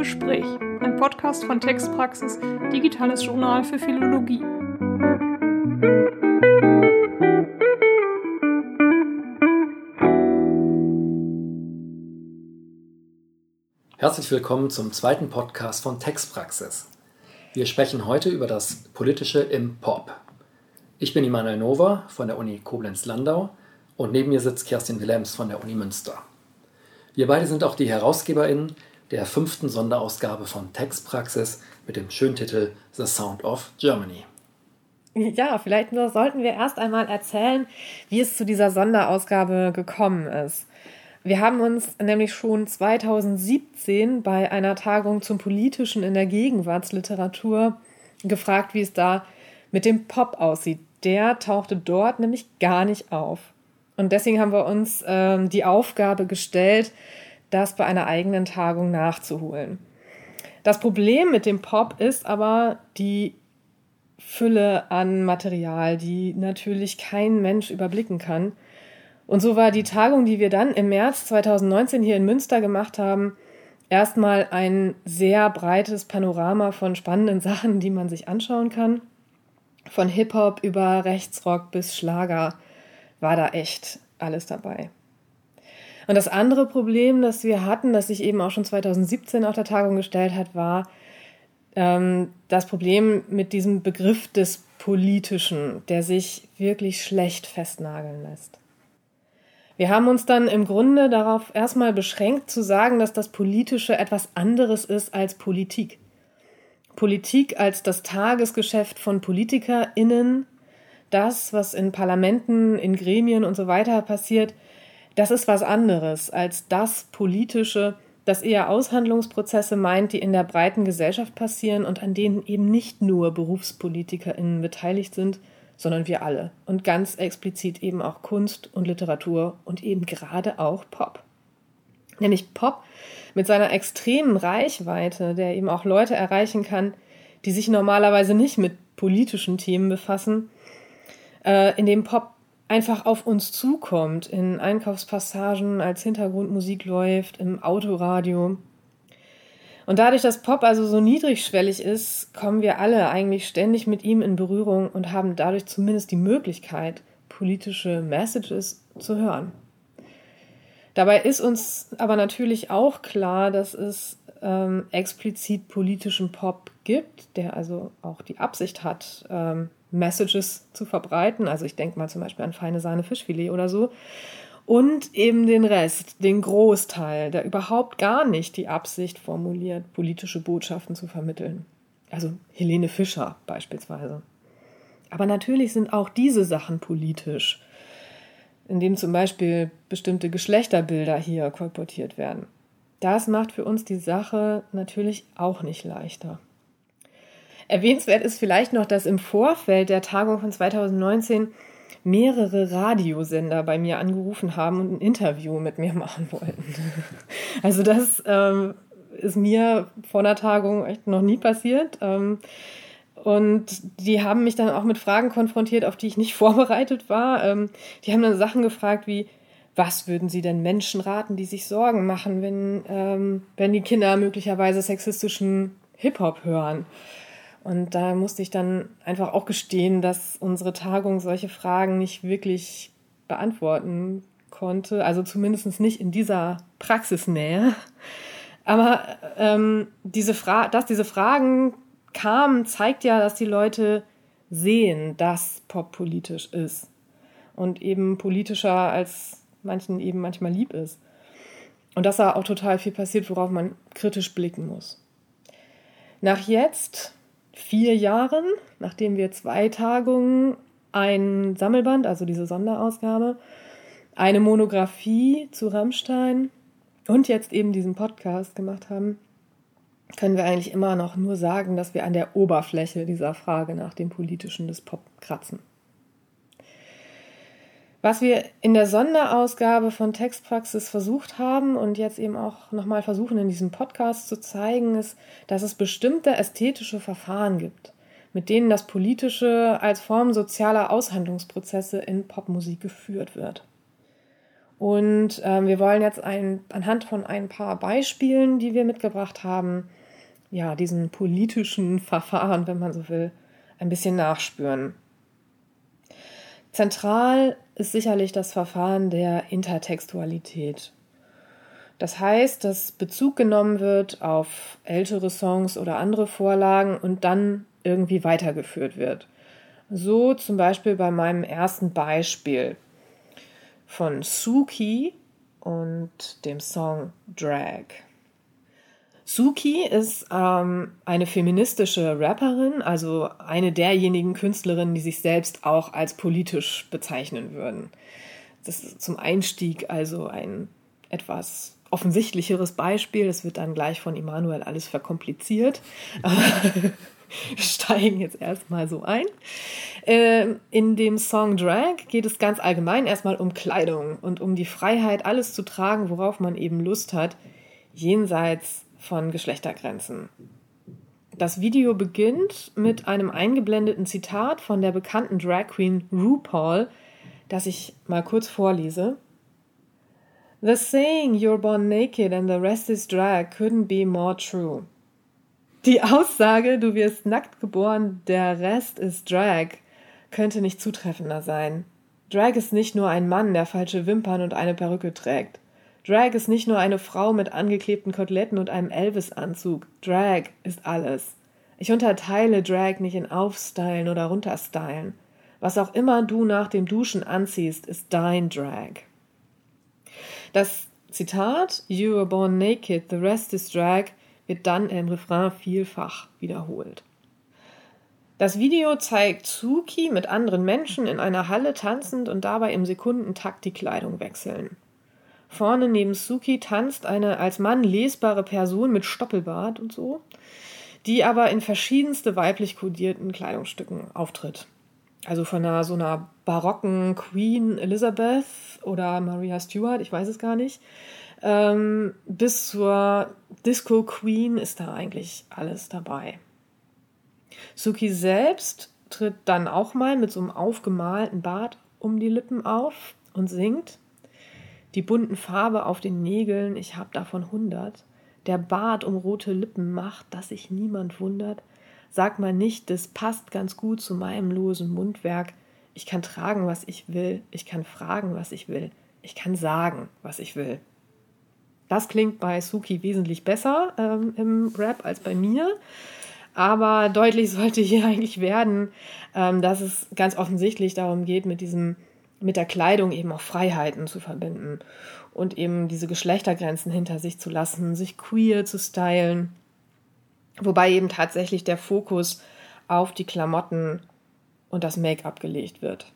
Gespräch, ein Podcast von Textpraxis, digitales Journal für Philologie. Herzlich willkommen zum zweiten Podcast von Textpraxis. Wir sprechen heute über das Politische im Pop. Ich bin Immanuel Nova von der Uni Koblenz-Landau und neben mir sitzt Kerstin Willems von der Uni Münster. Wir beide sind auch die HerausgeberInnen der fünften Sonderausgabe von Textpraxis mit dem schönen Titel The Sound of Germany. Ja, vielleicht sollten wir erst einmal erzählen, wie es zu dieser Sonderausgabe gekommen ist. Wir haben uns nämlich schon 2017 bei einer Tagung zum Politischen in der Gegenwartsliteratur gefragt, wie es da mit dem Pop aussieht. Der tauchte dort nämlich gar nicht auf. Und deswegen haben wir uns ähm, die Aufgabe gestellt, das bei einer eigenen Tagung nachzuholen. Das Problem mit dem Pop ist aber die Fülle an Material, die natürlich kein Mensch überblicken kann. Und so war die Tagung, die wir dann im März 2019 hier in Münster gemacht haben, erstmal ein sehr breites Panorama von spannenden Sachen, die man sich anschauen kann. Von Hip-Hop über Rechtsrock bis Schlager war da echt alles dabei. Und das andere Problem, das wir hatten, das sich eben auch schon 2017 auf der Tagung gestellt hat, war ähm, das Problem mit diesem Begriff des Politischen, der sich wirklich schlecht festnageln lässt. Wir haben uns dann im Grunde darauf erstmal beschränkt zu sagen, dass das Politische etwas anderes ist als Politik. Politik als das Tagesgeschäft von PolitikerInnen, das, was in Parlamenten, in Gremien und so weiter passiert, das ist was anderes als das Politische, das eher Aushandlungsprozesse meint, die in der breiten Gesellschaft passieren und an denen eben nicht nur BerufspolitikerInnen beteiligt sind, sondern wir alle. Und ganz explizit eben auch Kunst und Literatur und eben gerade auch Pop. Nämlich Pop mit seiner extremen Reichweite, der eben auch Leute erreichen kann, die sich normalerweise nicht mit politischen Themen befassen, äh, in dem Pop einfach auf uns zukommt, in Einkaufspassagen als Hintergrundmusik läuft, im Autoradio, und dadurch, dass Pop also so niedrigschwellig ist, kommen wir alle eigentlich ständig mit ihm in Berührung und haben dadurch zumindest die Möglichkeit, politische Messages zu hören. Dabei ist uns aber natürlich auch klar, dass es ähm, explizit politischen Pop gibt, der also auch die Absicht hat, ähm, Messages zu verbreiten. Also ich denke mal zum Beispiel an feine Sahne Fischfilet oder so und eben den Rest, den Großteil, der überhaupt gar nicht die Absicht formuliert, politische Botschaften zu vermitteln. Also Helene Fischer beispielsweise. Aber natürlich sind auch diese Sachen politisch, indem zum Beispiel bestimmte Geschlechterbilder hier kolportiert werden. Das macht für uns die Sache natürlich auch nicht leichter. Erwähnenswert ist vielleicht noch, dass im Vorfeld der Tagung von 2019 mehrere Radiosender bei mir angerufen haben und ein Interview mit mir machen wollten. Also das ähm, ist mir vor einer Tagung echt noch nie passiert. Ähm, und die haben mich dann auch mit Fragen konfrontiert, auf die ich nicht vorbereitet war. Ähm, die haben dann Sachen gefragt wie, was würden Sie denn Menschen raten, die sich Sorgen machen, wenn, ähm, wenn die Kinder möglicherweise sexistischen Hip-Hop hören? Und da musste ich dann einfach auch gestehen, dass unsere Tagung solche Fragen nicht wirklich beantworten konnte. Also zumindest nicht in dieser Praxisnähe. Aber ähm, diese Fra dass diese Fragen kamen, zeigt ja, dass die Leute sehen, dass Pop politisch ist. Und eben politischer als manchen eben manchmal lieb ist. Und dass da auch total viel passiert, worauf man kritisch blicken muss. Nach jetzt vier Jahren, nachdem wir zwei Tagungen, ein Sammelband, also diese Sonderausgabe, eine Monographie zu Rammstein und jetzt eben diesen Podcast gemacht haben, können wir eigentlich immer noch nur sagen, dass wir an der Oberfläche dieser Frage nach dem Politischen des Pop kratzen. Was wir in der Sonderausgabe von Textpraxis versucht haben und jetzt eben auch nochmal versuchen in diesem Podcast zu zeigen, ist, dass es bestimmte ästhetische Verfahren gibt, mit denen das Politische als Form sozialer Aushandlungsprozesse in Popmusik geführt wird. Und ähm, wir wollen jetzt ein, anhand von ein paar Beispielen, die wir mitgebracht haben, ja, diesen politischen Verfahren, wenn man so will, ein bisschen nachspüren. Zentral ist sicherlich das Verfahren der Intertextualität. Das heißt, dass Bezug genommen wird auf ältere Songs oder andere Vorlagen und dann irgendwie weitergeführt wird. So zum Beispiel bei meinem ersten Beispiel von Suki und dem Song Drag. Suki ist ähm, eine feministische Rapperin, also eine derjenigen Künstlerinnen, die sich selbst auch als politisch bezeichnen würden. Das ist zum Einstieg also ein etwas offensichtlicheres Beispiel. Es wird dann gleich von Immanuel alles verkompliziert. Wir steigen jetzt erstmal so ein. Ähm, in dem Song Drag geht es ganz allgemein erstmal um Kleidung und um die Freiheit, alles zu tragen, worauf man eben Lust hat, jenseits von Geschlechtergrenzen. Das Video beginnt mit einem eingeblendeten Zitat von der bekannten Drag Queen RuPaul, das ich mal kurz vorlese. The saying you're born naked and the rest is drag couldn't be more true. Die Aussage, du wirst nackt geboren, der Rest ist Drag, könnte nicht zutreffender sein. Drag ist nicht nur ein Mann, der falsche Wimpern und eine Perücke trägt. Drag ist nicht nur eine Frau mit angeklebten Koteletten und einem Elvis-Anzug. Drag ist alles. Ich unterteile Drag nicht in Aufstylen oder Runterstylen. Was auch immer du nach dem Duschen anziehst, ist dein Drag. Das Zitat You were born naked, the rest is drag wird dann im Refrain vielfach wiederholt. Das Video zeigt Suki mit anderen Menschen in einer Halle tanzend und dabei im Sekundentakt die Kleidung wechseln. Vorne neben Suki tanzt eine als Mann lesbare Person mit Stoppelbart und so, die aber in verschiedenste weiblich kodierten Kleidungsstücken auftritt. Also von einer so einer barocken Queen Elizabeth oder Maria Stuart, ich weiß es gar nicht, ähm, bis zur Disco Queen ist da eigentlich alles dabei. Suki selbst tritt dann auch mal mit so einem aufgemalten Bart um die Lippen auf und singt. Die bunten Farbe auf den Nägeln, ich hab davon hundert. Der Bart um rote Lippen macht, dass sich niemand wundert. Sag mal nicht, das passt ganz gut zu meinem losen Mundwerk. Ich kann tragen, was ich will. Ich kann fragen, was ich will. Ich kann sagen, was ich will. Das klingt bei Suki wesentlich besser ähm, im Rap als bei mir. Aber deutlich sollte hier eigentlich werden, ähm, dass es ganz offensichtlich darum geht, mit diesem, mit der Kleidung eben auch Freiheiten zu verbinden und eben diese Geschlechtergrenzen hinter sich zu lassen, sich queer zu stylen wobei eben tatsächlich der Fokus auf die Klamotten und das Make-up gelegt wird.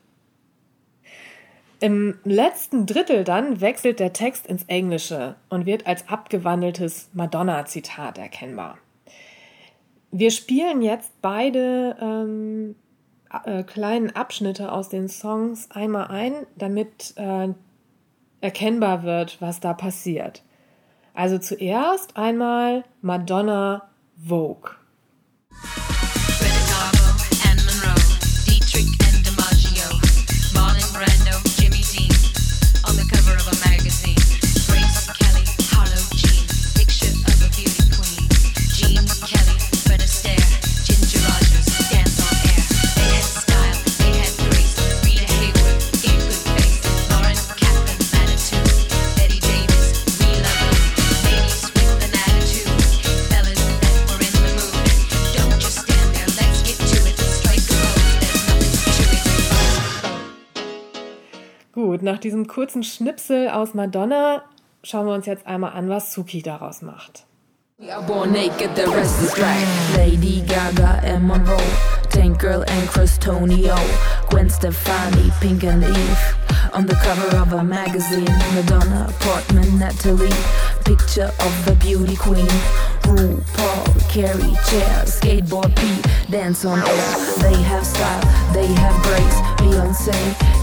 Im letzten Drittel dann wechselt der Text ins Englische und wird als abgewandeltes Madonna-Zitat erkennbar. Wir spielen jetzt beide ähm, äh, kleinen Abschnitte aus den Songs einmal ein, damit äh, erkennbar wird, was da passiert. Also zuerst einmal Madonna Vogue. Diesem kurzen Schnipsel aus Madonna schauen wir uns jetzt einmal an, was Suki daraus macht. We are born naked, the rest is drag. Lady Gaga and Monroe, Tank Girl and Christonio, Gwen Stefani, Pink and Eve. On the cover of a magazine, Madonna, Portman, Natalie, picture of the beauty queen. RuPaul, Carrie, Chair, Skateboard Pete, dance on air. They have style, they have grace. Beyonce,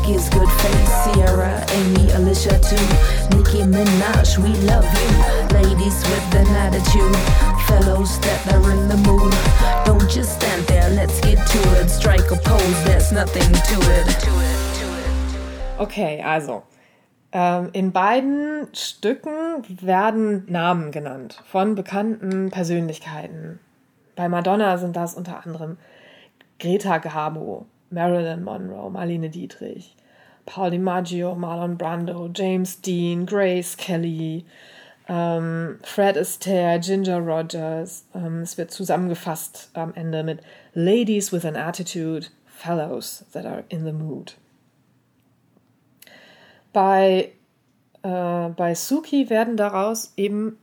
gives good face. Sierra, Amy, Alicia too. Nicki Minaj, we love you. Ladies with an attitude. Fellows that are in the mood. Don't just stand there, let's get to it. Strike a pose, there's nothing to it. Okay, also. Ähm, in beiden Stücken werden Namen genannt von bekannten Persönlichkeiten. Bei Madonna sind das unter anderem Greta Garbo, Marilyn Monroe, Marlene Dietrich, Paul DiMaggio, Marlon Brando, James Dean, Grace Kelly, ähm, Fred Astaire, Ginger Rogers. Ähm, es wird zusammengefasst am Ende mit Ladies with an Attitude, Fellows that are in the mood. Bei, äh, bei Suki werden daraus eben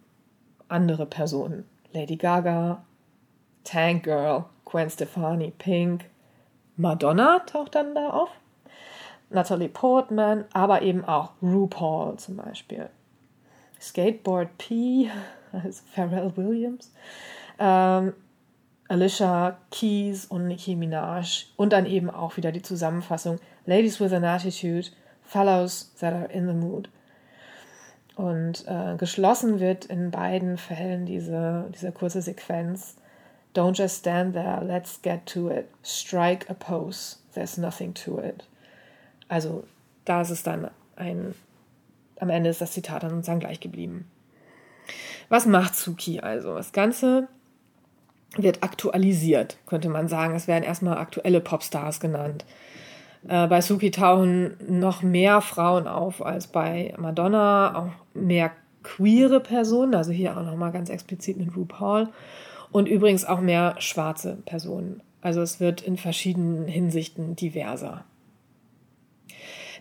andere Personen. Lady Gaga, Tank Girl, Gwen Stefani, Pink, Madonna taucht dann da auf, Natalie Portman, aber eben auch RuPaul zum Beispiel. Skateboard P, also Pharrell Williams, ähm, Alicia Keys und Nicki Minaj und dann eben auch wieder die Zusammenfassung Ladies with an Attitude, Fellows that are in the mood. Und äh, geschlossen wird in beiden Fällen diese, diese kurze Sequenz. Don't just stand there, let's get to it. Strike a pose, there's nothing to it. Also da ist es dann ein am Ende ist das Zitat dann sozusagen gleich geblieben. Was macht Suki also? Das Ganze wird aktualisiert, könnte man sagen. Es werden erstmal aktuelle Popstars genannt. Äh, bei Suki tauchen noch mehr Frauen auf als bei Madonna, auch mehr queere Personen, also hier auch nochmal ganz explizit mit RuPaul und übrigens auch mehr schwarze Personen. Also es wird in verschiedenen Hinsichten diverser.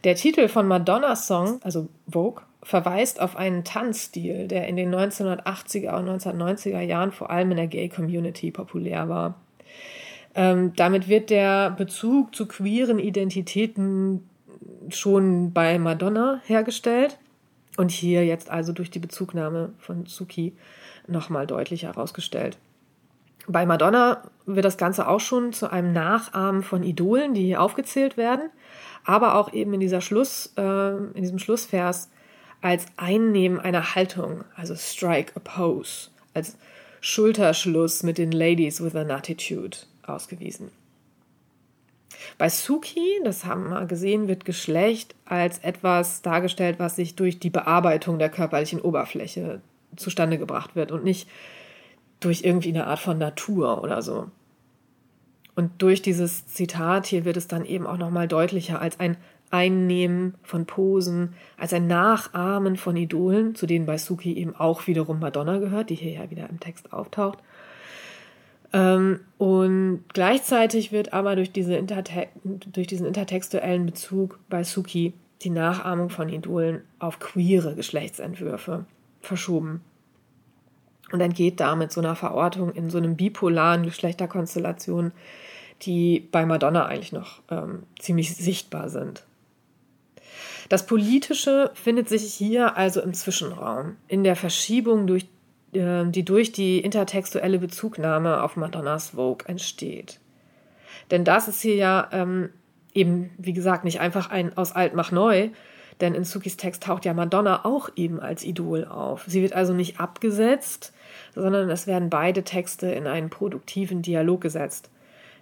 Der Titel von Madonnas Song, also Vogue, verweist auf einen Tanzstil, der in den 1980er und 1990er Jahren vor allem in der Gay-Community populär war. Ähm, damit wird der Bezug zu queeren Identitäten schon bei Madonna hergestellt und hier jetzt also durch die Bezugnahme von Suki nochmal deutlich herausgestellt. Bei Madonna wird das Ganze auch schon zu einem Nachahmen von Idolen, die hier aufgezählt werden aber auch eben in dieser Schluss, äh, in diesem Schlussvers als Einnehmen einer Haltung, also strike a pose, als Schulterschluss mit den Ladies with an attitude ausgewiesen. Bei Suki, das haben wir gesehen, wird Geschlecht als etwas dargestellt, was sich durch die Bearbeitung der körperlichen Oberfläche zustande gebracht wird und nicht durch irgendwie eine Art von Natur oder so. Und durch dieses Zitat hier wird es dann eben auch nochmal deutlicher als ein Einnehmen von Posen, als ein Nachahmen von Idolen, zu denen bei Suki eben auch wiederum Madonna gehört, die hier ja wieder im Text auftaucht. Ähm, und gleichzeitig wird aber durch, diese durch diesen intertextuellen Bezug bei Suki die Nachahmung von Idolen auf queere Geschlechtsentwürfe verschoben und entgeht damit so einer Verortung in so einem bipolaren Geschlechterkonstellation, die bei Madonna eigentlich noch ähm, ziemlich sichtbar sind. Das Politische findet sich hier also im Zwischenraum, in der Verschiebung, durch, äh, die durch die intertextuelle Bezugnahme auf Madonnas Vogue entsteht. Denn das ist hier ja ähm, eben, wie gesagt, nicht einfach ein aus alt mach neu, denn in Sukis Text taucht ja Madonna auch eben als Idol auf. Sie wird also nicht abgesetzt, sondern es werden beide Texte in einen produktiven Dialog gesetzt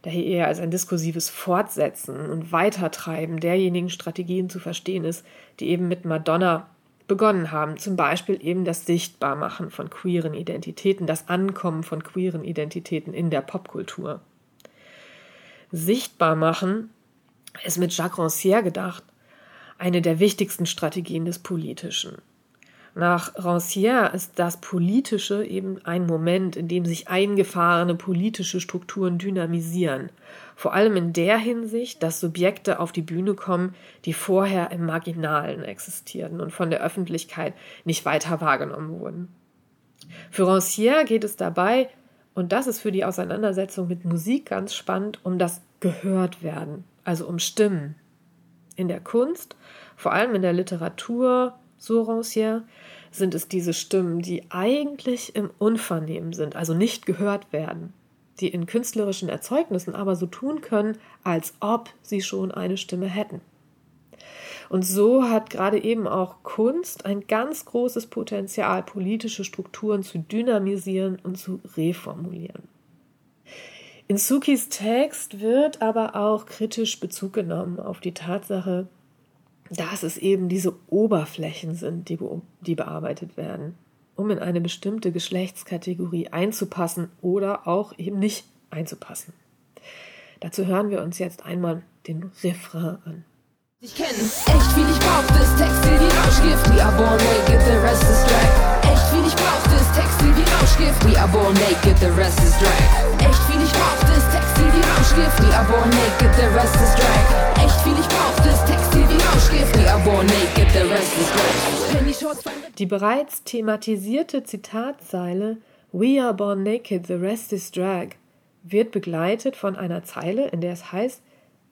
daher eher als ein diskursives Fortsetzen und Weitertreiben derjenigen Strategien zu verstehen ist, die eben mit Madonna begonnen haben. Zum Beispiel eben das Sichtbarmachen von queeren Identitäten, das Ankommen von queeren Identitäten in der Popkultur. Sichtbarmachen ist mit Jacques Rancière gedacht eine der wichtigsten Strategien des Politischen. Nach Rancière ist das Politische eben ein Moment, in dem sich eingefahrene politische Strukturen dynamisieren. Vor allem in der Hinsicht, dass Subjekte auf die Bühne kommen, die vorher im Marginalen existierten und von der Öffentlichkeit nicht weiter wahrgenommen wurden. Für Rancière geht es dabei, und das ist für die Auseinandersetzung mit Musik ganz spannend, um das Gehörtwerden, also um Stimmen. In der Kunst, vor allem in der Literatur, so Rancière, sind es diese Stimmen, die eigentlich im Unvernehmen sind, also nicht gehört werden, die in künstlerischen Erzeugnissen aber so tun können, als ob sie schon eine Stimme hätten. Und so hat gerade eben auch Kunst ein ganz großes Potenzial, politische Strukturen zu dynamisieren und zu reformulieren. In Sukis Text wird aber auch kritisch Bezug genommen auf die Tatsache, dass es eben diese Oberflächen sind, die, die bearbeitet werden, um in eine bestimmte Geschlechtskategorie einzupassen oder auch eben nicht einzupassen. Dazu hören wir uns jetzt einmal den Refrain an. Ich kenn echt viel, ich brauch das Textil wie Rauschgift. We are born naked, the rest is drag. Echt viel, ich brauch das Textil wie Rauschgift. We are born naked, the rest is drag. Echt viel, ich brauch das Textil wie Rauschgift. We are born naked, the rest is drag. Echt viel, ich brauch Die bereits thematisierte Zitatzeile We are born naked, the rest is drag wird begleitet von einer Zeile, in der es heißt,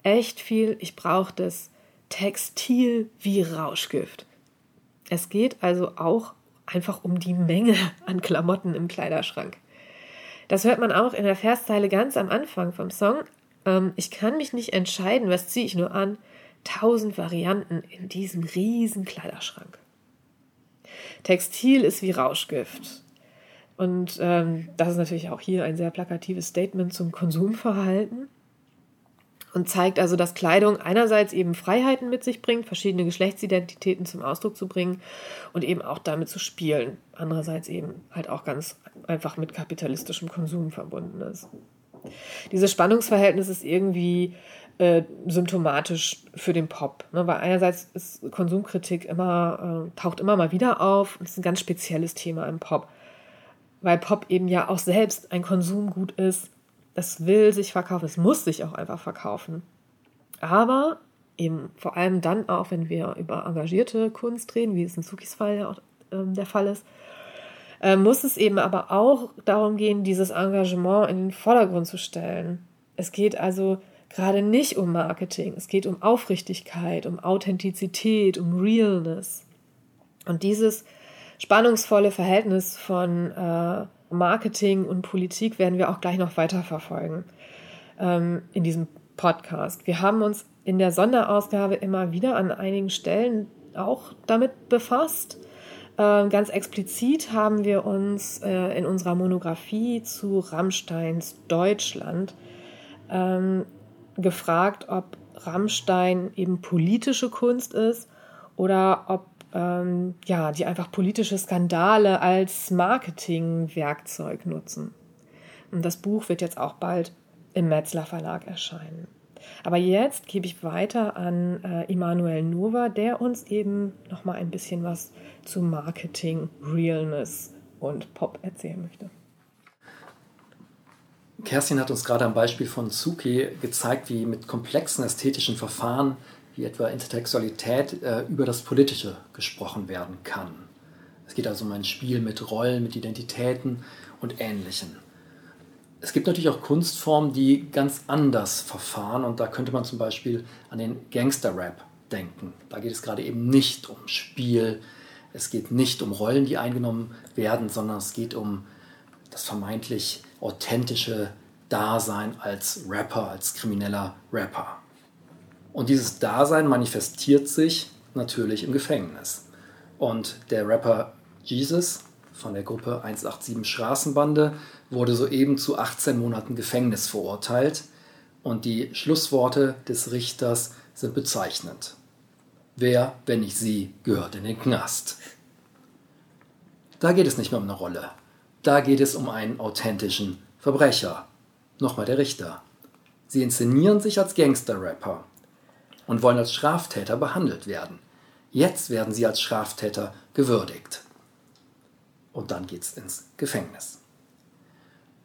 echt viel, ich brauche das Textil wie Rauschgift. Es geht also auch einfach um die Menge an Klamotten im Kleiderschrank. Das hört man auch in der Verszeile ganz am Anfang vom Song. Ähm, ich kann mich nicht entscheiden, was ziehe ich nur an. Tausend Varianten in diesem riesen Kleiderschrank. Textil ist wie Rauschgift. Und ähm, das ist natürlich auch hier ein sehr plakatives Statement zum Konsumverhalten und zeigt also, dass Kleidung einerseits eben Freiheiten mit sich bringt, verschiedene Geschlechtsidentitäten zum Ausdruck zu bringen und eben auch damit zu spielen. Andererseits eben halt auch ganz einfach mit kapitalistischem Konsum verbunden ist. Dieses Spannungsverhältnis ist irgendwie äh, symptomatisch für den Pop. Ne? Weil einerseits ist Konsumkritik immer, äh, taucht immer mal wieder auf und ist ein ganz spezielles Thema im Pop. Weil Pop eben ja auch selbst ein Konsumgut ist es will sich verkaufen, es muss sich auch einfach verkaufen. Aber eben vor allem dann auch, wenn wir über engagierte Kunst reden, wie es in Sukis Fall ja auch ähm, der Fall ist, äh, muss es eben aber auch darum gehen, dieses Engagement in den Vordergrund zu stellen. Es geht also gerade nicht um Marketing, es geht um Aufrichtigkeit, um Authentizität, um Realness. Und dieses spannungsvolle Verhältnis von äh, Marketing und Politik werden wir auch gleich noch weiter verfolgen ähm, in diesem Podcast. Wir haben uns in der Sonderausgabe immer wieder an einigen Stellen auch damit befasst. Ähm, ganz explizit haben wir uns äh, in unserer Monographie zu Rammsteins Deutschland ähm, gefragt, ob Rammstein eben politische Kunst ist oder ob ähm, ja, die einfach politische Skandale als Marketingwerkzeug nutzen. Und das Buch wird jetzt auch bald im Metzler Verlag erscheinen. Aber jetzt gebe ich weiter an äh, Emanuel Nova, der uns eben noch mal ein bisschen was zu Marketing, Realness und Pop erzählen möchte. Kerstin hat uns gerade am Beispiel von Suki gezeigt, wie mit komplexen ästhetischen Verfahren wie etwa Intertextualität, äh, über das Politische gesprochen werden kann. Es geht also um ein Spiel mit Rollen, mit Identitäten und Ähnlichem. Es gibt natürlich auch Kunstformen, die ganz anders verfahren und da könnte man zum Beispiel an den Gangster-Rap denken. Da geht es gerade eben nicht um Spiel, es geht nicht um Rollen, die eingenommen werden, sondern es geht um das vermeintlich authentische Dasein als Rapper, als krimineller Rapper. Und dieses Dasein manifestiert sich natürlich im Gefängnis. Und der Rapper Jesus von der Gruppe 187 Straßenbande wurde soeben zu 18 Monaten Gefängnis verurteilt. Und die Schlussworte des Richters sind bezeichnend. Wer, wenn nicht sie, gehört in den Knast? Da geht es nicht mehr um eine Rolle. Da geht es um einen authentischen Verbrecher. Nochmal der Richter. Sie inszenieren sich als Gangster-Rapper und wollen als Straftäter behandelt werden. Jetzt werden sie als Straftäter gewürdigt. Und dann geht es ins Gefängnis.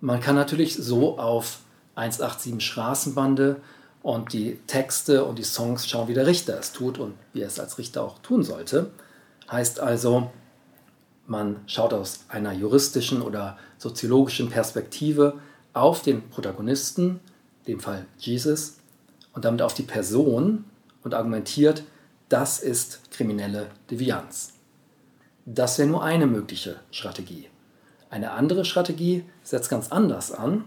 Man kann natürlich so auf 187 Straßenbande und die Texte und die Songs schauen, wie der Richter es tut und wie er es als Richter auch tun sollte. Heißt also, man schaut aus einer juristischen oder soziologischen Perspektive auf den Protagonisten, dem Fall Jesus, und damit auf die Person und argumentiert, das ist kriminelle Devianz. Das wäre nur eine mögliche Strategie. Eine andere Strategie setzt ganz anders an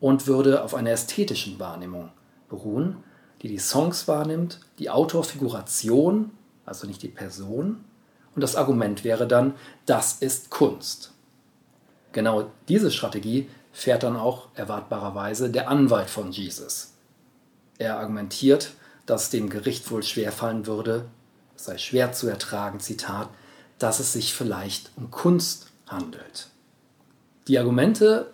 und würde auf einer ästhetischen Wahrnehmung beruhen, die die Songs wahrnimmt, die Autorfiguration, also nicht die Person, und das Argument wäre dann, das ist Kunst. Genau diese Strategie fährt dann auch erwartbarerweise der Anwalt von Jesus. Er argumentiert, dass es dem Gericht wohl schwerfallen würde, es sei schwer zu ertragen, Zitat, dass es sich vielleicht um Kunst handelt. Die Argumente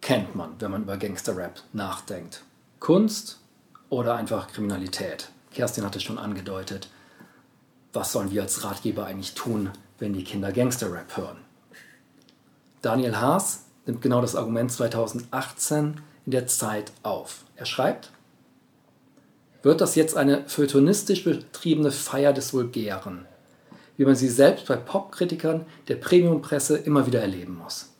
kennt man, wenn man über Gangsterrap nachdenkt. Kunst oder einfach Kriminalität. Kerstin hatte schon angedeutet, was sollen wir als Ratgeber eigentlich tun, wenn die Kinder Gangsterrap hören? Daniel Haas nimmt genau das Argument 2018 in der Zeit auf. Er schreibt, wird das jetzt eine feuilletonistisch betriebene Feier des Vulgären, wie man sie selbst bei Popkritikern der Premiumpresse immer wieder erleben muss.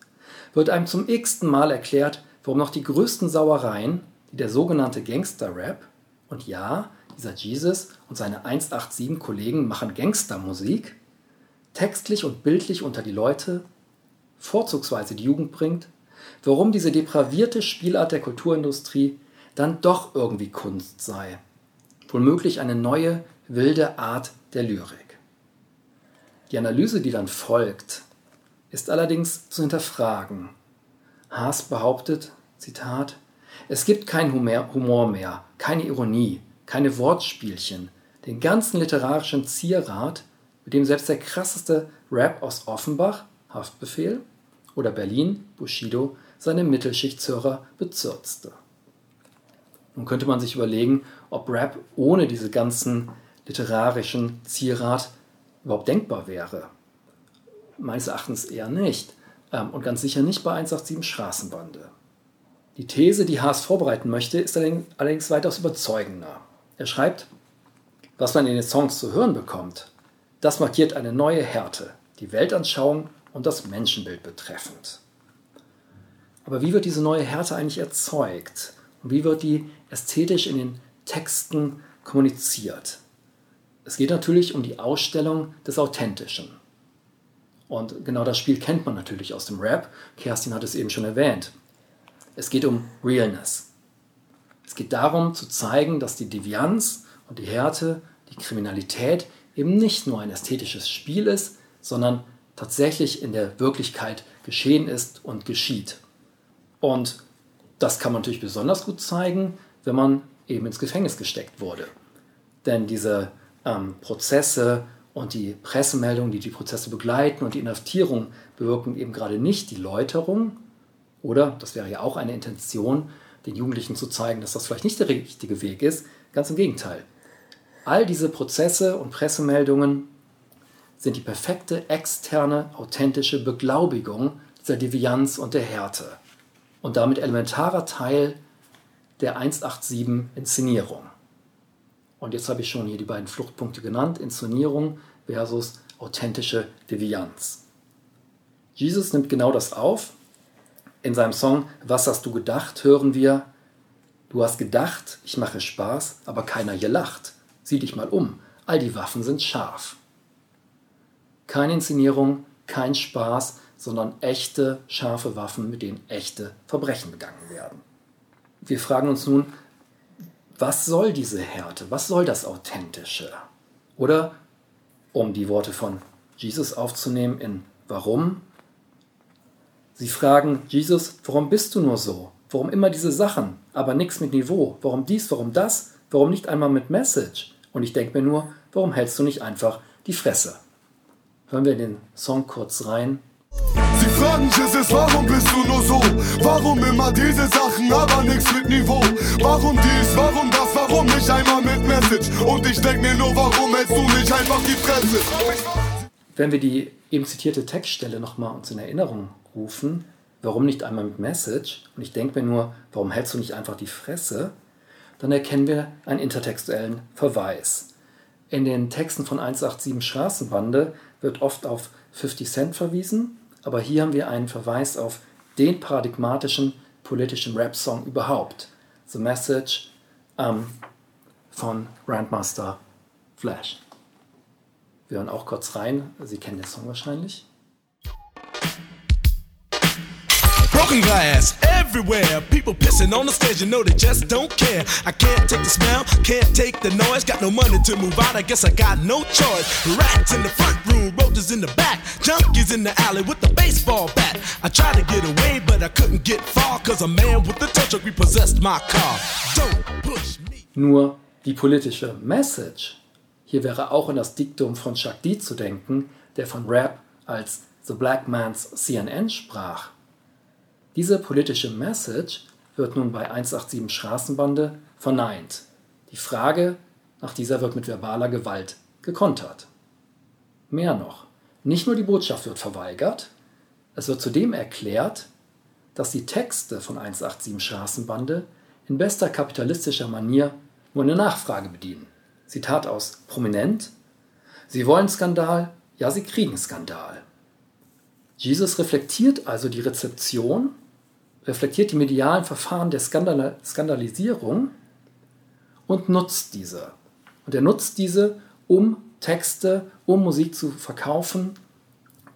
Wird einem zum x-ten Mal erklärt, warum noch die größten Sauereien, die der sogenannte Gangster-Rap, und ja, dieser Jesus und seine 187-Kollegen machen Gangstermusik, textlich und bildlich unter die Leute, vorzugsweise die Jugend bringt, warum diese depravierte Spielart der Kulturindustrie dann doch irgendwie Kunst sei. Womöglich eine neue, wilde Art der Lyrik. Die Analyse, die dann folgt, ist allerdings zu hinterfragen. Haas behauptet, Zitat, es gibt keinen Humor mehr, keine Ironie, keine Wortspielchen, den ganzen literarischen Zierrat, mit dem selbst der krasseste Rap aus Offenbach, Haftbefehl oder Berlin, Bushido, seine Mittelschichtshörer bezürzte. Nun könnte man sich überlegen, ob Rap ohne diese ganzen literarischen Zierat überhaupt denkbar wäre. Meines Erachtens eher nicht. Ähm, und ganz sicher nicht bei 187 Straßenbande. Die These, die Haas vorbereiten möchte, ist allerdings weitaus überzeugender. Er schreibt, was man in den Songs zu hören bekommt, das markiert eine neue Härte, die Weltanschauung und das Menschenbild betreffend. Aber wie wird diese neue Härte eigentlich erzeugt? Und wie wird die ästhetisch in den Texten kommuniziert? Es geht natürlich um die Ausstellung des Authentischen. Und genau das Spiel kennt man natürlich aus dem Rap. Kerstin hat es eben schon erwähnt. Es geht um Realness. Es geht darum zu zeigen, dass die Devianz und die Härte, die Kriminalität eben nicht nur ein ästhetisches Spiel ist, sondern tatsächlich in der Wirklichkeit geschehen ist und geschieht. Und das kann man natürlich besonders gut zeigen, wenn man eben ins Gefängnis gesteckt wurde. Denn diese ähm, Prozesse und die Pressemeldungen, die die Prozesse begleiten und die Inhaftierung bewirken eben gerade nicht die Läuterung, oder, das wäre ja auch eine Intention, den Jugendlichen zu zeigen, dass das vielleicht nicht der richtige Weg ist. Ganz im Gegenteil. All diese Prozesse und Pressemeldungen sind die perfekte externe, authentische Beglaubigung dieser Devianz und der Härte und damit elementarer Teil der 187-Inszenierung. Und jetzt habe ich schon hier die beiden Fluchtpunkte genannt, Inszenierung versus authentische Devianz. Jesus nimmt genau das auf in seinem Song Was hast du gedacht hören wir, du hast gedacht, ich mache Spaß, aber keiner hier lacht. Sieh dich mal um, all die Waffen sind scharf. Keine Inszenierung, kein Spaß, sondern echte, scharfe Waffen, mit denen echte Verbrechen begangen werden. Wir fragen uns nun, was soll diese Härte? Was soll das Authentische? Oder, um die Worte von Jesus aufzunehmen in Warum, Sie fragen, Jesus, warum bist du nur so? Warum immer diese Sachen, aber nichts mit Niveau? Warum dies, warum das? Warum nicht einmal mit Message? Und ich denke mir nur, warum hältst du nicht einfach die Fresse? Hören wir den Song kurz rein. Sie fragen Jesus, warum bist du nur so? Warum immer diese Sachen, aber nichts mit Niveau? Warum dies, warum das, warum nicht einmal mit Message? Und ich denke mir nur, warum hältst du nicht einfach die Fresse? Wenn wir die eben zitierte Textstelle nochmal uns in Erinnerung rufen, warum nicht einmal mit Message? Und ich denke mir nur, warum hältst du nicht einfach die Fresse? Dann erkennen wir einen intertextuellen Verweis. In den Texten von 187 Straßenbande wird oft auf 50 Cent verwiesen, aber hier haben wir einen Verweis auf den paradigmatischen politischen Rap-Song überhaupt, The Message ähm, von Grandmaster Flash. Wir hören auch kurz rein, Sie kennen den Song wahrscheinlich. Broken glass everywhere. People pissing on the stage, you know they just don't care. I can't take the smell, can't take the noise. Got no money to move out, I guess I got no choice. Rats in the front room, roaches in the back. Junkies in the alley with the baseball bat. I tried to get away, but I couldn't get far. Cause a man with a tow truck repossessed my car. Don't push me. Nur Die politische Message, hier wäre auch an das Diktum von D zu denken, der von Rap als The Black Man's CNN sprach. Diese politische Message wird nun bei 187 Straßenbande verneint. Die Frage nach dieser wird mit verbaler Gewalt gekontert. Mehr noch, nicht nur die Botschaft wird verweigert, es wird zudem erklärt, dass die Texte von 187 Straßenbande in bester kapitalistischer Manier nur eine Nachfrage bedienen. Zitat aus Prominent: Sie wollen Skandal, ja, sie kriegen Skandal. Jesus reflektiert also die Rezeption, reflektiert die medialen Verfahren der Skandal Skandalisierung und nutzt diese. Und er nutzt diese, um Texte, um Musik zu verkaufen,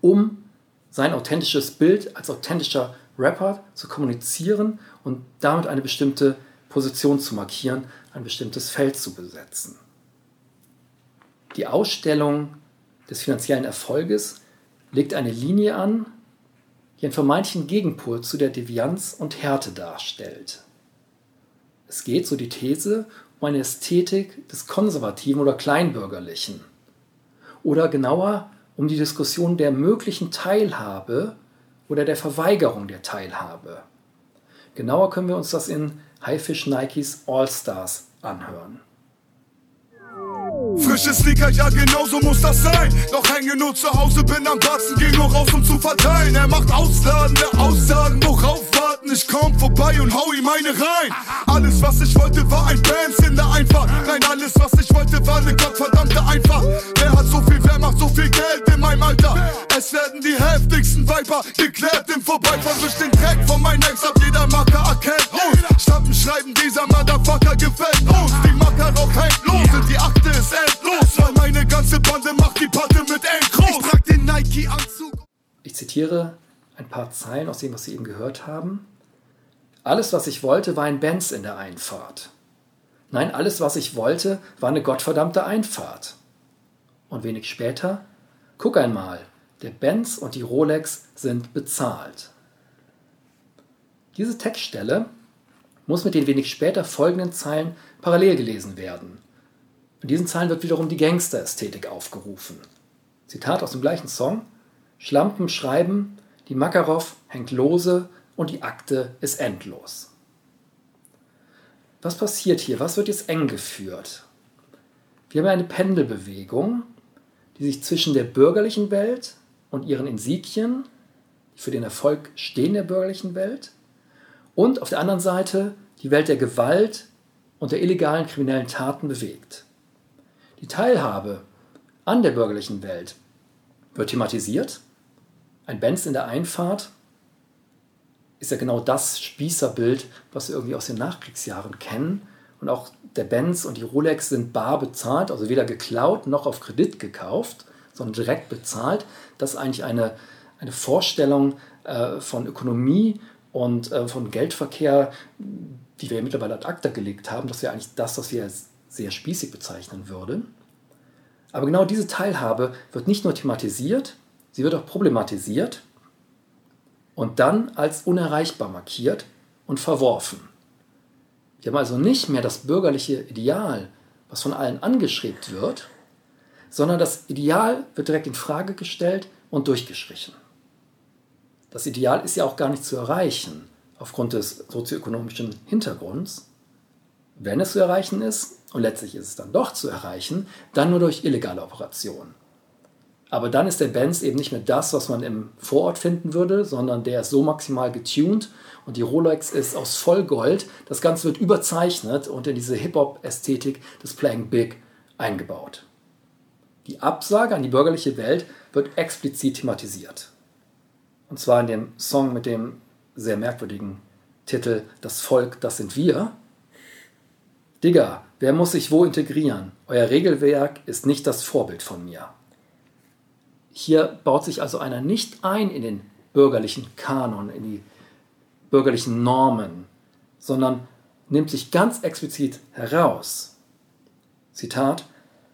um sein authentisches Bild als authentischer Rapper zu kommunizieren und damit eine bestimmte Position zu markieren, ein bestimmtes Feld zu besetzen. Die Ausstellung des finanziellen Erfolges legt eine Linie an, einen vermeintlichen Gegenpol zu der Devianz und Härte darstellt. Es geht, so die These, um eine Ästhetik des Konservativen oder Kleinbürgerlichen. Oder genauer um die Diskussion der möglichen Teilhabe oder der Verweigerung der Teilhabe. Genauer können wir uns das in Highfish Nikes All Stars anhören. Frische Sneaker, ja genau so muss das sein. Doch hänge nur zu Hause, bin am Batzen, geh nur raus, um zu verteilen. Er macht ausladende Aussagen, worauf warten, ich komm vorbei und hau ihm eine rein. Alles, was ich wollte, war ein Bands in der Einfahrt. Nein, alles, was ich wollte, war eine gottverdammte Einfach. Wer hat so viel, wer macht so viel Geld in meinem Alter? Es werden die heftigsten Viper geklärt im Vorbeifahren durch den Dreck von meinen Ex, ab jeder Marke erkennt uns. Stampen schreiben, dieser Motherfucker gefällt uns. Die Makarov hängt los und die Akte ist endlos, weil meine ganze Bande macht die Patte mit Endgroß. Ich trag den Nike-Anzug. Ich zitiere ein paar Zeilen aus dem, was Sie eben gehört haben. Alles, was ich wollte, war ein Benz in der Einfahrt. Nein, alles, was ich wollte, war eine gottverdammte Einfahrt. Und wenig später, guck einmal, der Benz und die Rolex sind bezahlt. Diese Textstelle muss mit den wenig später folgenden Zeilen parallel gelesen werden. In diesen Zeilen wird wiederum die Gangster-Ästhetik aufgerufen. Zitat aus dem gleichen Song: Schlampen schreiben, die Makarov hängt lose und die Akte ist endlos. Was passiert hier? Was wird jetzt eng geführt? Wir haben eine Pendelbewegung, die sich zwischen der bürgerlichen Welt und ihren Insigien, die für den Erfolg stehen der bürgerlichen Welt, und auf der anderen Seite die Welt der Gewalt und der illegalen kriminellen Taten bewegt. Die Teilhabe an der bürgerlichen Welt wird thematisiert. Ein Benz in der Einfahrt ist ja genau das Spießerbild, was wir irgendwie aus den Nachkriegsjahren kennen. Und auch der Benz und die Rolex sind bar bezahlt, also weder geklaut noch auf Kredit gekauft, sondern direkt bezahlt. Das ist eigentlich eine, eine Vorstellung äh, von Ökonomie und äh, von Geldverkehr, die wir mittlerweile ad acta gelegt haben. Das wäre eigentlich das, was wir als sehr spießig bezeichnen würde. Aber genau diese Teilhabe wird nicht nur thematisiert, sie wird auch problematisiert und dann als unerreichbar markiert und verworfen. Wir haben also nicht mehr das bürgerliche Ideal, was von allen angeschrieben wird, sondern das Ideal wird direkt in Frage gestellt und durchgestrichen. Das Ideal ist ja auch gar nicht zu erreichen aufgrund des sozioökonomischen Hintergrunds. Wenn es zu erreichen ist, und letztlich ist es dann doch zu erreichen, dann nur durch illegale Operationen. Aber dann ist der Benz eben nicht mehr das, was man im Vorort finden würde, sondern der ist so maximal getuned und die Rolex ist aus Vollgold. Das Ganze wird überzeichnet und in diese Hip-Hop-Ästhetik des Playing Big eingebaut. Die Absage an die bürgerliche Welt wird explizit thematisiert. Und zwar in dem Song mit dem sehr merkwürdigen Titel Das Volk, das sind wir. Digga, wer muss sich wo integrieren? Euer Regelwerk ist nicht das Vorbild von mir. Hier baut sich also einer nicht ein in den bürgerlichen Kanon, in die bürgerlichen Normen, sondern nimmt sich ganz explizit heraus. Zitat,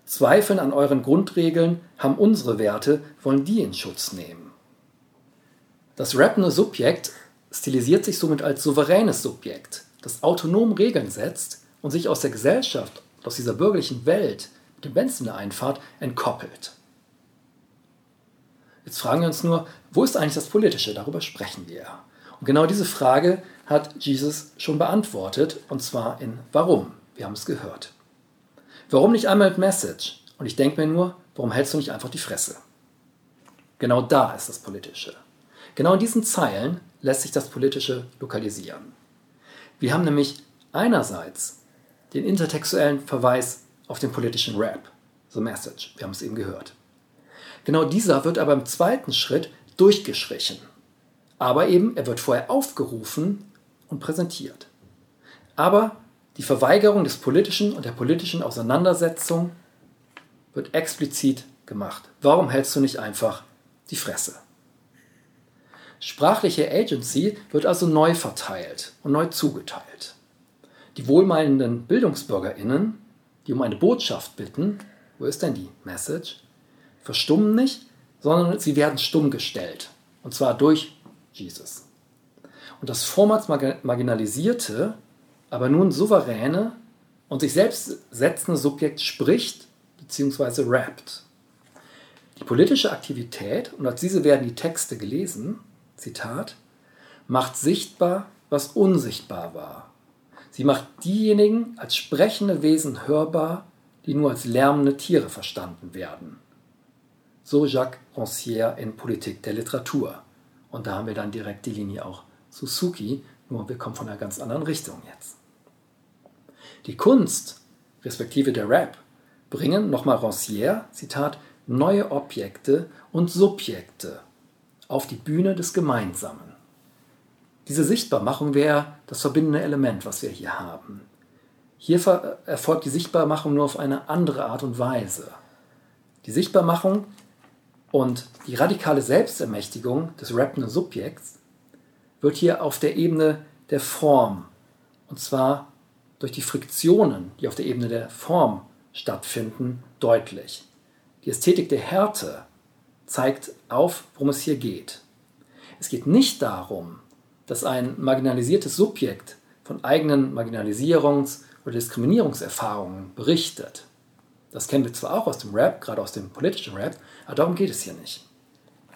Zweifeln an euren Grundregeln haben unsere Werte, wollen die in Schutz nehmen. Das rappende Subjekt stilisiert sich somit als souveränes Subjekt, das autonom Regeln setzt und sich aus der Gesellschaft, aus dieser bürgerlichen Welt mit dem Benz in der Einfahrt entkoppelt. Jetzt fragen wir uns nur, wo ist eigentlich das Politische? Darüber sprechen wir. Und genau diese Frage hat Jesus schon beantwortet, und zwar in Warum. Wir haben es gehört. Warum nicht einmal mit Message? Und ich denke mir nur, warum hältst du nicht einfach die Fresse? Genau da ist das Politische. Genau in diesen Zeilen lässt sich das Politische lokalisieren. Wir haben nämlich einerseits den intertextuellen Verweis auf den politischen Rap, The Message, wir haben es eben gehört. Genau dieser wird aber im zweiten Schritt durchgestrichen. Aber eben, er wird vorher aufgerufen und präsentiert. Aber die Verweigerung des Politischen und der politischen Auseinandersetzung wird explizit gemacht. Warum hältst du nicht einfach die Fresse? Sprachliche Agency wird also neu verteilt und neu zugeteilt. Die wohlmeinenden BildungsbürgerInnen, die um eine Botschaft bitten, wo ist denn die Message, verstummen nicht, sondern sie werden stumm gestellt. Und zwar durch Jesus. Und das vormals marginalisierte, aber nun souveräne und sich selbst setzende Subjekt spricht bzw. rappt. Die politische Aktivität, und als diese werden die Texte gelesen, Zitat, macht sichtbar, was unsichtbar war. Sie macht diejenigen als sprechende Wesen hörbar, die nur als lärmende Tiere verstanden werden. So Jacques Rancière in Politik der Literatur. Und da haben wir dann direkt die Linie auch Suzuki, nur wir kommen von einer ganz anderen Richtung jetzt. Die Kunst, respektive der Rap, bringen, nochmal Rancière, Zitat, neue Objekte und Subjekte auf die Bühne des Gemeinsamen. Diese Sichtbarmachung wäre das verbindende Element, was wir hier haben. Hier erfolgt die Sichtbarmachung nur auf eine andere Art und Weise. Die Sichtbarmachung und die radikale Selbstermächtigung des rappenden Subjekts wird hier auf der Ebene der Form, und zwar durch die Friktionen, die auf der Ebene der Form stattfinden, deutlich. Die Ästhetik der Härte zeigt auf, worum es hier geht. Es geht nicht darum, dass ein marginalisiertes Subjekt von eigenen Marginalisierungs- oder Diskriminierungserfahrungen berichtet. Das kennen wir zwar auch aus dem Rap, gerade aus dem politischen Rap, aber darum geht es hier nicht.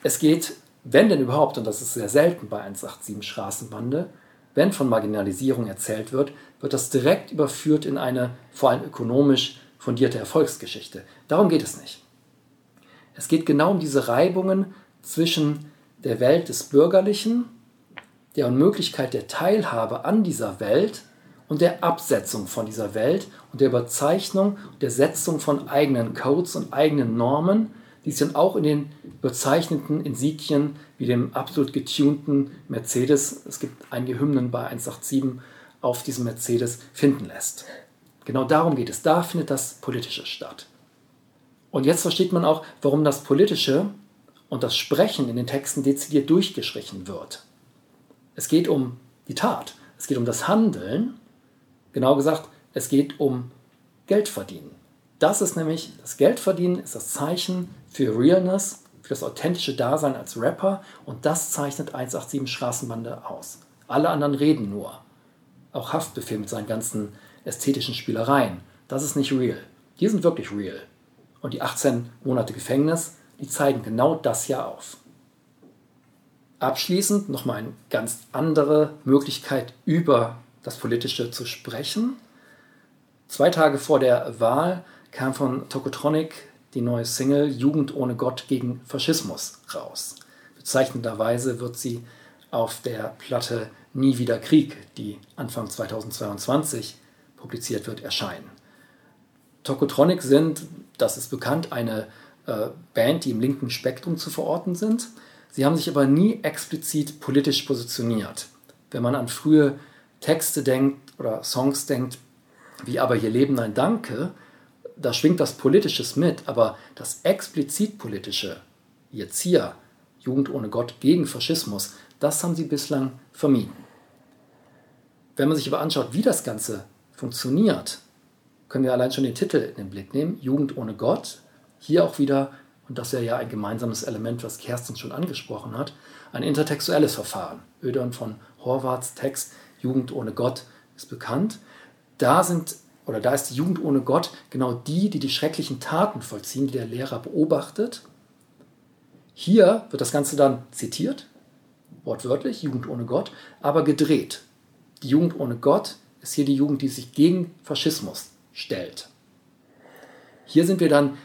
Es geht, wenn denn überhaupt, und das ist sehr selten bei 187 Straßenbande, wenn von Marginalisierung erzählt wird, wird das direkt überführt in eine vor allem ökonomisch fundierte Erfolgsgeschichte. Darum geht es nicht. Es geht genau um diese Reibungen zwischen der Welt des Bürgerlichen, der Unmöglichkeit der Teilhabe an dieser Welt und der Absetzung von dieser Welt und der Überzeichnung und der Setzung von eigenen Codes und eigenen Normen, die sich dann auch in den überzeichneten Insigien wie dem absolut getunten Mercedes, es gibt einige Hymnen bei 187 auf diesem Mercedes, finden lässt. Genau darum geht es. Da findet das Politische statt. Und jetzt versteht man auch, warum das Politische und das Sprechen in den Texten dezidiert durchgestrichen wird. Es geht um die Tat, es geht um das Handeln, genau gesagt, es geht um Geldverdienen. Das ist nämlich, das Geldverdienen ist das Zeichen für Realness, für das authentische Dasein als Rapper und das zeichnet 187 Straßenbande aus. Alle anderen reden nur. Auch Haftbefehl mit seinen ganzen ästhetischen Spielereien. Das ist nicht real. Die sind wirklich real und die 18 Monate Gefängnis, die zeigen genau das ja auf. Abschließend nochmal eine ganz andere Möglichkeit, über das Politische zu sprechen. Zwei Tage vor der Wahl kam von Tokotronic die neue Single Jugend ohne Gott gegen Faschismus raus. Bezeichnenderweise wird sie auf der Platte Nie wieder Krieg, die Anfang 2022 publiziert wird, erscheinen. Tokotronic sind das ist bekannt, eine äh, Band, die im linken Spektrum zu verorten sind. Sie haben sich aber nie explizit politisch positioniert. Wenn man an frühe Texte denkt oder Songs denkt, wie Aber hier leben ein Danke, da schwingt das Politisches mit, aber das explizit Politische, jetzt hier, Jugend ohne Gott gegen Faschismus, das haben sie bislang vermieden. Wenn man sich aber anschaut, wie das Ganze funktioniert, können wir allein schon den Titel in den Blick nehmen, Jugend ohne Gott. Hier auch wieder, und das wäre ja ein gemeinsames Element, was Kerstin schon angesprochen hat, ein intertextuelles Verfahren. Ödern von Horvaths Text Jugend ohne Gott ist bekannt. Da sind, oder da ist die Jugend ohne Gott genau die, die die schrecklichen Taten vollziehen, die der Lehrer beobachtet. Hier wird das Ganze dann zitiert, wortwörtlich, Jugend ohne Gott, aber gedreht. Die Jugend ohne Gott ist hier die Jugend, die sich gegen Faschismus stellt. Hier sind wir dann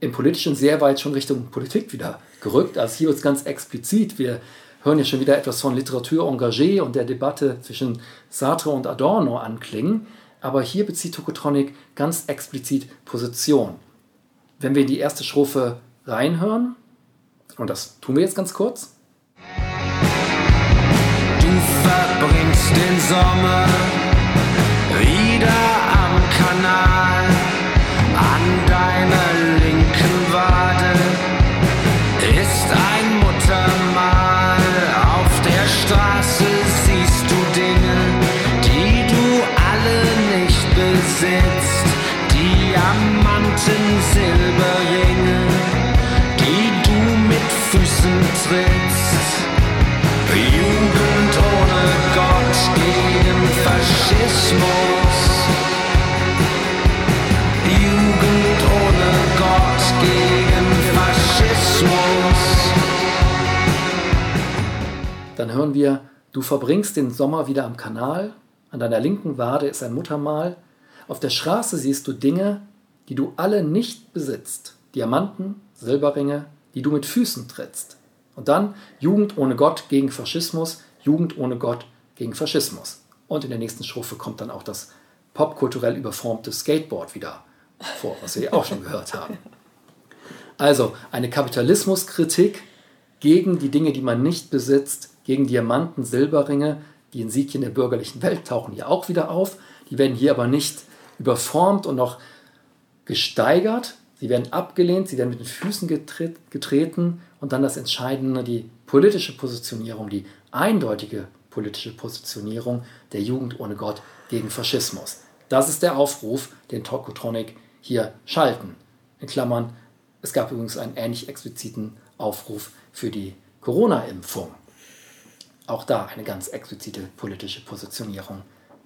im Politischen sehr weit schon Richtung Politik wieder gerückt. Also hier wird es ganz explizit. Wir hören ja schon wieder etwas von Literatur engagée und der Debatte zwischen Sartre und Adorno anklingen. Aber hier bezieht Tokotronic ganz explizit Position. Wenn wir in die erste Strophe reinhören, und das tun wir jetzt ganz kurz. Du verbringst den Sommer Dann hören wir, du verbringst den Sommer wieder am Kanal, an deiner linken Wade ist ein Muttermal, auf der Straße siehst du Dinge, die du alle nicht besitzt, Diamanten, Silberringe, die du mit Füßen trittst. Und dann Jugend ohne Gott gegen Faschismus, Jugend ohne Gott gegen Faschismus. Und in der nächsten Strophe kommt dann auch das popkulturell überformte Skateboard wieder vor, was wir ja auch schon gehört haben. Also eine Kapitalismuskritik gegen die Dinge, die man nicht besitzt, gegen Diamanten, Silberringe, die in Siegchen der bürgerlichen Welt tauchen hier auch wieder auf. Die werden hier aber nicht überformt und noch gesteigert. Sie werden abgelehnt, sie werden mit den Füßen getret, getreten und dann das Entscheidende, die politische Positionierung, die eindeutige politische Positionierung der Jugend ohne Gott gegen Faschismus. Das ist der Aufruf, den Tokotronic hier schalten. In Klammern, es gab übrigens einen ähnlich expliziten Aufruf für die Corona-Impfung. Auch da eine ganz explizite politische Positionierung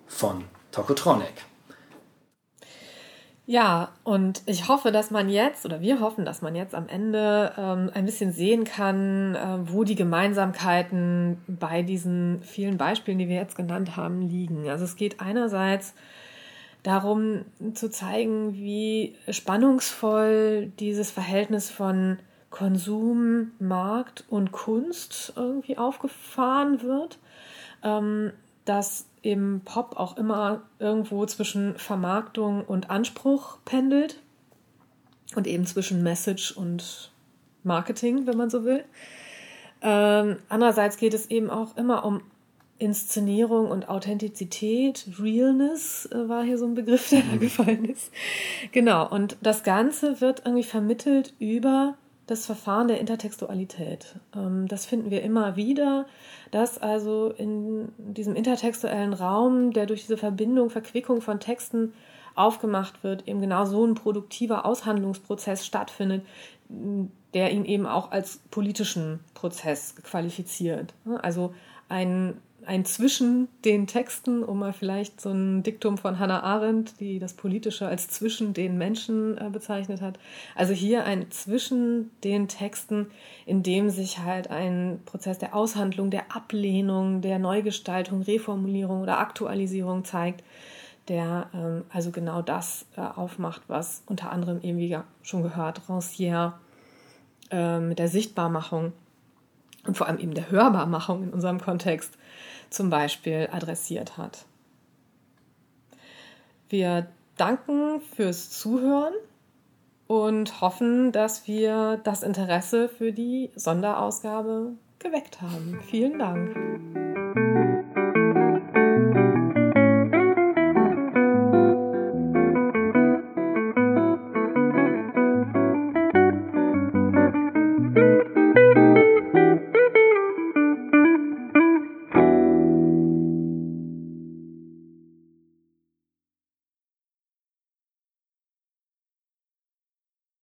von Tokotronic. Ja, und ich hoffe, dass man jetzt, oder wir hoffen, dass man jetzt am Ende ähm, ein bisschen sehen kann, äh, wo die Gemeinsamkeiten bei diesen vielen Beispielen, die wir jetzt genannt haben, liegen. Also es geht einerseits darum zu zeigen, wie spannungsvoll dieses Verhältnis von Konsum, Markt und Kunst irgendwie aufgefahren wird. Ähm, dass im Pop auch immer irgendwo zwischen Vermarktung und Anspruch pendelt und eben zwischen Message und Marketing, wenn man so will. Ähm, andererseits geht es eben auch immer um Inszenierung und Authentizität, Realness äh, war hier so ein Begriff, der da gefallen ist. Genau, und das Ganze wird irgendwie vermittelt über das Verfahren der Intertextualität. Ähm, das finden wir immer wieder, dass also in diesem intertextuellen Raum, der durch diese Verbindung, Verquickung von Texten aufgemacht wird, eben genau so ein produktiver Aushandlungsprozess stattfindet, der ihn eben auch als politischen Prozess qualifiziert. Also ein ein zwischen den Texten, um mal vielleicht so ein Diktum von Hannah Arendt, die das Politische als zwischen den Menschen äh, bezeichnet hat. Also hier ein zwischen den Texten, in dem sich halt ein Prozess der Aushandlung, der Ablehnung, der Neugestaltung, Reformulierung oder Aktualisierung zeigt, der ähm, also genau das äh, aufmacht, was unter anderem eben, wie schon gehört, Rancière äh, mit der Sichtbarmachung und vor allem eben der Hörbarmachung in unserem Kontext zum Beispiel adressiert hat. Wir danken fürs Zuhören und hoffen, dass wir das Interesse für die Sonderausgabe geweckt haben. Vielen Dank.